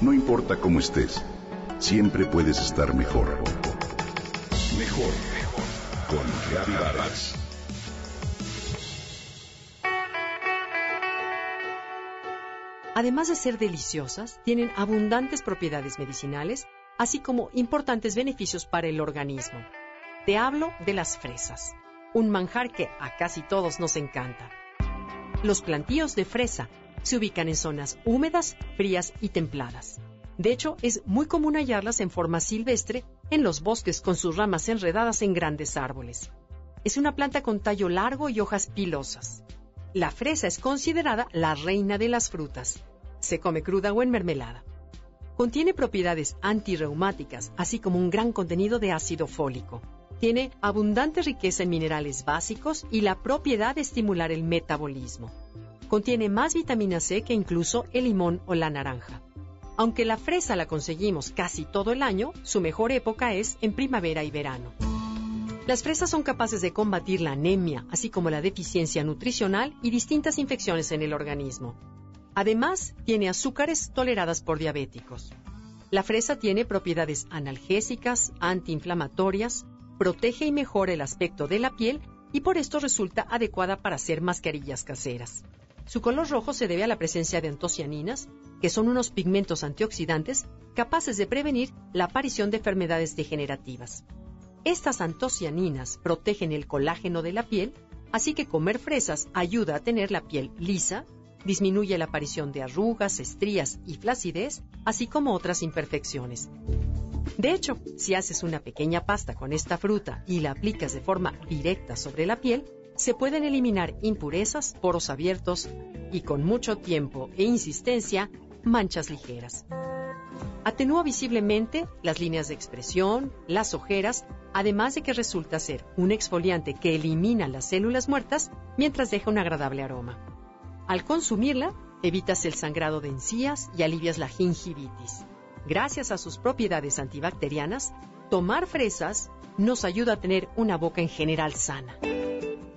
No importa cómo estés, siempre puedes estar mejor. Mejor, mejor. Con Reavivadas. Además de ser deliciosas, tienen abundantes propiedades medicinales, así como importantes beneficios para el organismo. Te hablo de las fresas, un manjar que a casi todos nos encanta. Los plantíos de fresa se ubican en zonas húmedas, frías y templadas. De hecho, es muy común hallarlas en forma silvestre en los bosques con sus ramas enredadas en grandes árboles. Es una planta con tallo largo y hojas pilosas. La fresa es considerada la reina de las frutas. Se come cruda o en mermelada. Contiene propiedades antirreumáticas, así como un gran contenido de ácido fólico. Tiene abundante riqueza en minerales básicos y la propiedad de estimular el metabolismo contiene más vitamina C que incluso el limón o la naranja. Aunque la fresa la conseguimos casi todo el año, su mejor época es en primavera y verano. Las fresas son capaces de combatir la anemia, así como la deficiencia nutricional y distintas infecciones en el organismo. Además, tiene azúcares toleradas por diabéticos. La fresa tiene propiedades analgésicas, antiinflamatorias, protege y mejora el aspecto de la piel y por esto resulta adecuada para hacer mascarillas caseras. Su color rojo se debe a la presencia de antocianinas, que son unos pigmentos antioxidantes capaces de prevenir la aparición de enfermedades degenerativas. Estas antocianinas protegen el colágeno de la piel, así que comer fresas ayuda a tener la piel lisa, disminuye la aparición de arrugas, estrías y flacidez, así como otras imperfecciones. De hecho, si haces una pequeña pasta con esta fruta y la aplicas de forma directa sobre la piel, se pueden eliminar impurezas, poros abiertos y con mucho tiempo e insistencia, manchas ligeras. Atenúa visiblemente las líneas de expresión, las ojeras, además de que resulta ser un exfoliante que elimina las células muertas mientras deja un agradable aroma. Al consumirla, evitas el sangrado de encías y alivias la gingivitis. Gracias a sus propiedades antibacterianas, tomar fresas nos ayuda a tener una boca en general sana.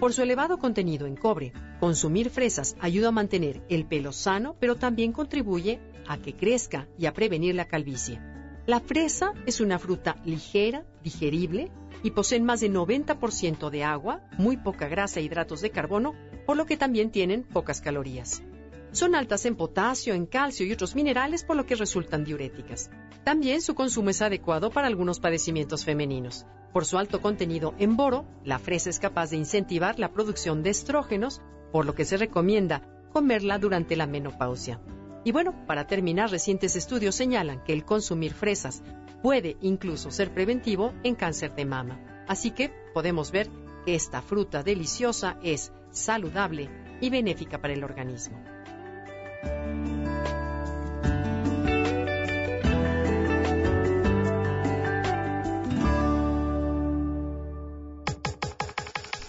Por su elevado contenido en cobre, consumir fresas ayuda a mantener el pelo sano, pero también contribuye a que crezca y a prevenir la calvicie. La fresa es una fruta ligera, digerible y poseen más de 90% de agua, muy poca grasa e hidratos de carbono, por lo que también tienen pocas calorías. Son altas en potasio, en calcio y otros minerales, por lo que resultan diuréticas. También su consumo es adecuado para algunos padecimientos femeninos. Por su alto contenido en boro, la fresa es capaz de incentivar la producción de estrógenos, por lo que se recomienda comerla durante la menopausia. Y bueno, para terminar, recientes estudios señalan que el consumir fresas puede incluso ser preventivo en cáncer de mama. Así que podemos ver que esta fruta deliciosa es saludable y benéfica para el organismo.